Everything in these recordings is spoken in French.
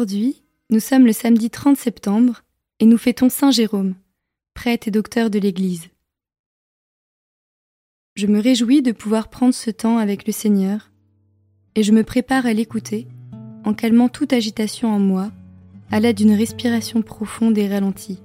Aujourd'hui, nous sommes le samedi 30 septembre et nous fêtons Saint Jérôme, prêtre et docteur de l'Église. Je me réjouis de pouvoir prendre ce temps avec le Seigneur et je me prépare à l'écouter en calmant toute agitation en moi à l'aide d'une respiration profonde et ralentie.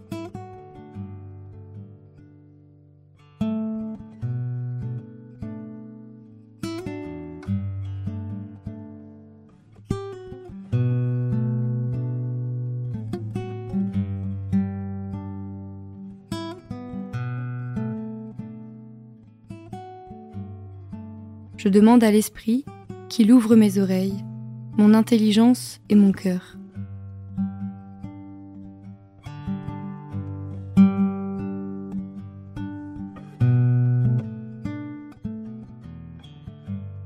Je demande à l'Esprit qu'il ouvre mes oreilles, mon intelligence et mon cœur.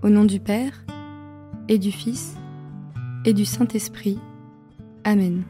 Au nom du Père, et du Fils, et du Saint-Esprit. Amen.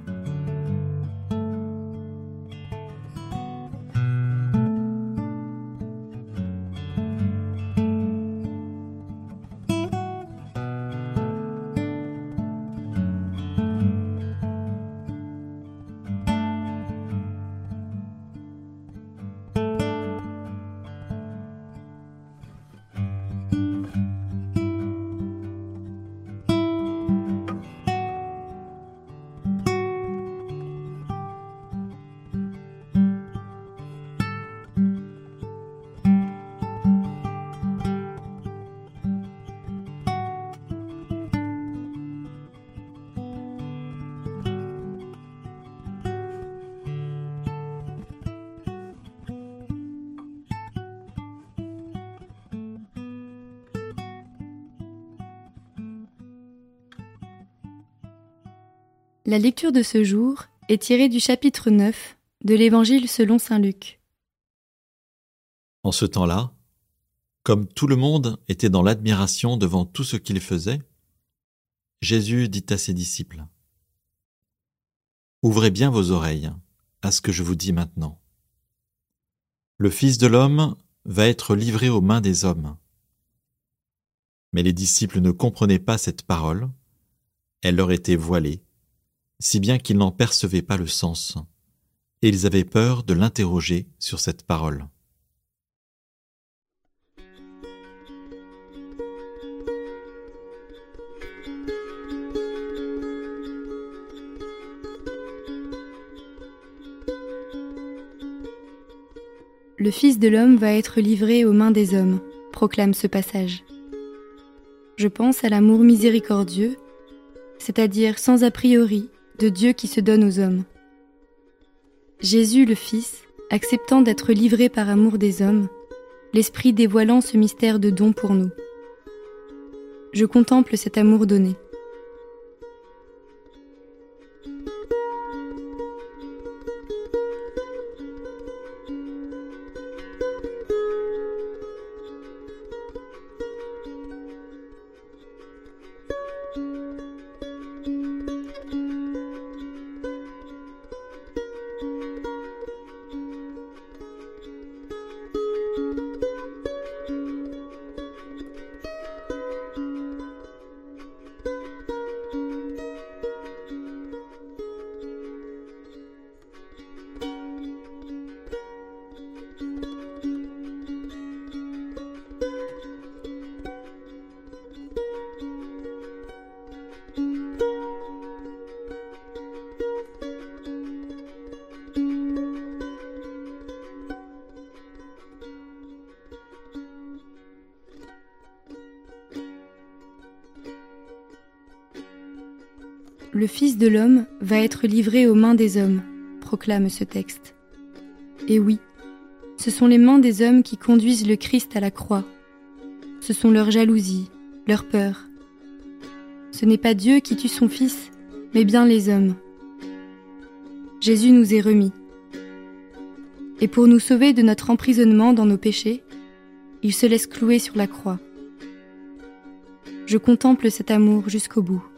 La lecture de ce jour est tirée du chapitre 9 de l'Évangile selon Saint Luc. En ce temps-là, comme tout le monde était dans l'admiration devant tout ce qu'il faisait, Jésus dit à ses disciples Ouvrez bien vos oreilles à ce que je vous dis maintenant. Le Fils de l'homme va être livré aux mains des hommes. Mais les disciples ne comprenaient pas cette parole, elle leur était voilée si bien qu'ils n'en percevaient pas le sens, et ils avaient peur de l'interroger sur cette parole. Le Fils de l'homme va être livré aux mains des hommes, proclame ce passage. Je pense à l'amour miséricordieux, c'est-à-dire sans a priori, de Dieu qui se donne aux hommes. Jésus le Fils, acceptant d'être livré par amour des hommes, l'Esprit dévoilant ce mystère de don pour nous. Je contemple cet amour donné. Le Fils de l'homme va être livré aux mains des hommes, proclame ce texte. Et oui, ce sont les mains des hommes qui conduisent le Christ à la croix. Ce sont leur jalousie, leur peur. Ce n'est pas Dieu qui tue son Fils, mais bien les hommes. Jésus nous est remis. Et pour nous sauver de notre emprisonnement dans nos péchés, il se laisse clouer sur la croix. Je contemple cet amour jusqu'au bout.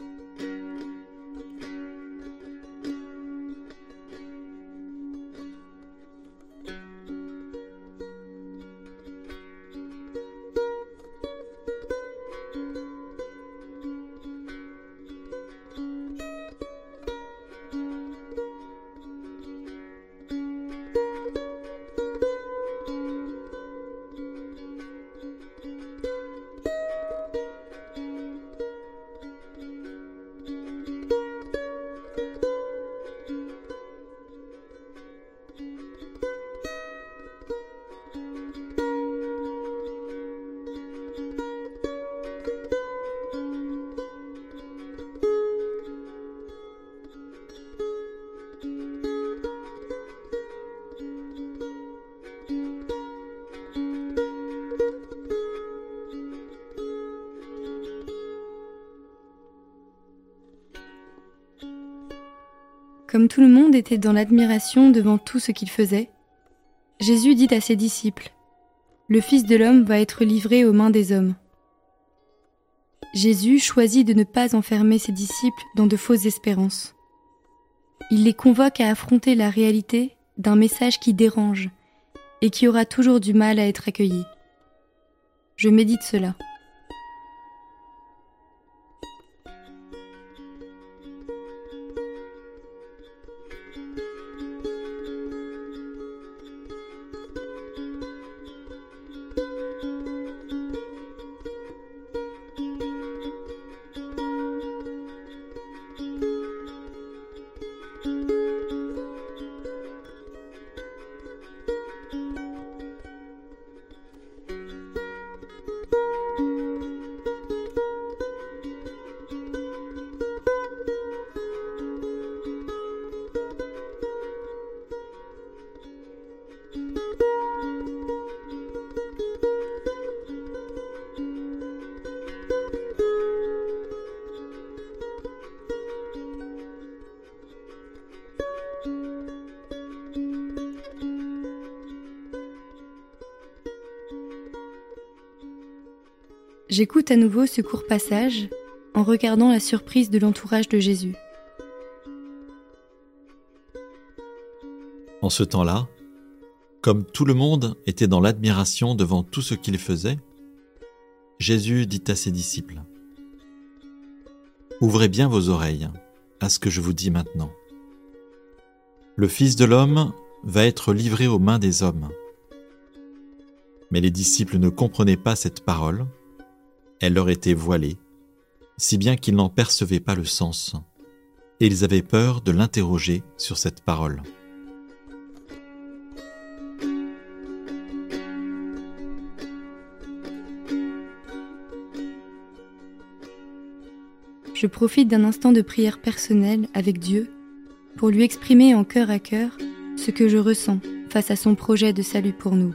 Comme tout le monde était dans l'admiration devant tout ce qu'il faisait, Jésus dit à ses disciples, Le Fils de l'homme va être livré aux mains des hommes. Jésus choisit de ne pas enfermer ses disciples dans de fausses espérances. Il les convoque à affronter la réalité d'un message qui dérange et qui aura toujours du mal à être accueilli. Je médite cela. J'écoute à nouveau ce court passage en regardant la surprise de l'entourage de Jésus. En ce temps-là, comme tout le monde était dans l'admiration devant tout ce qu'il faisait, Jésus dit à ses disciples, Ouvrez bien vos oreilles à ce que je vous dis maintenant. Le Fils de l'homme va être livré aux mains des hommes. Mais les disciples ne comprenaient pas cette parole elle leur était voilée, si bien qu'ils n'en percevaient pas le sens, et ils avaient peur de l'interroger sur cette parole. Je profite d'un instant de prière personnelle avec Dieu pour lui exprimer en cœur à cœur ce que je ressens face à son projet de salut pour nous.